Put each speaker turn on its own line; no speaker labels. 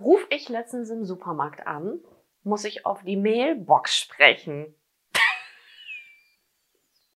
ruf ich letztens im Supermarkt an, muss ich auf die Mailbox sprechen.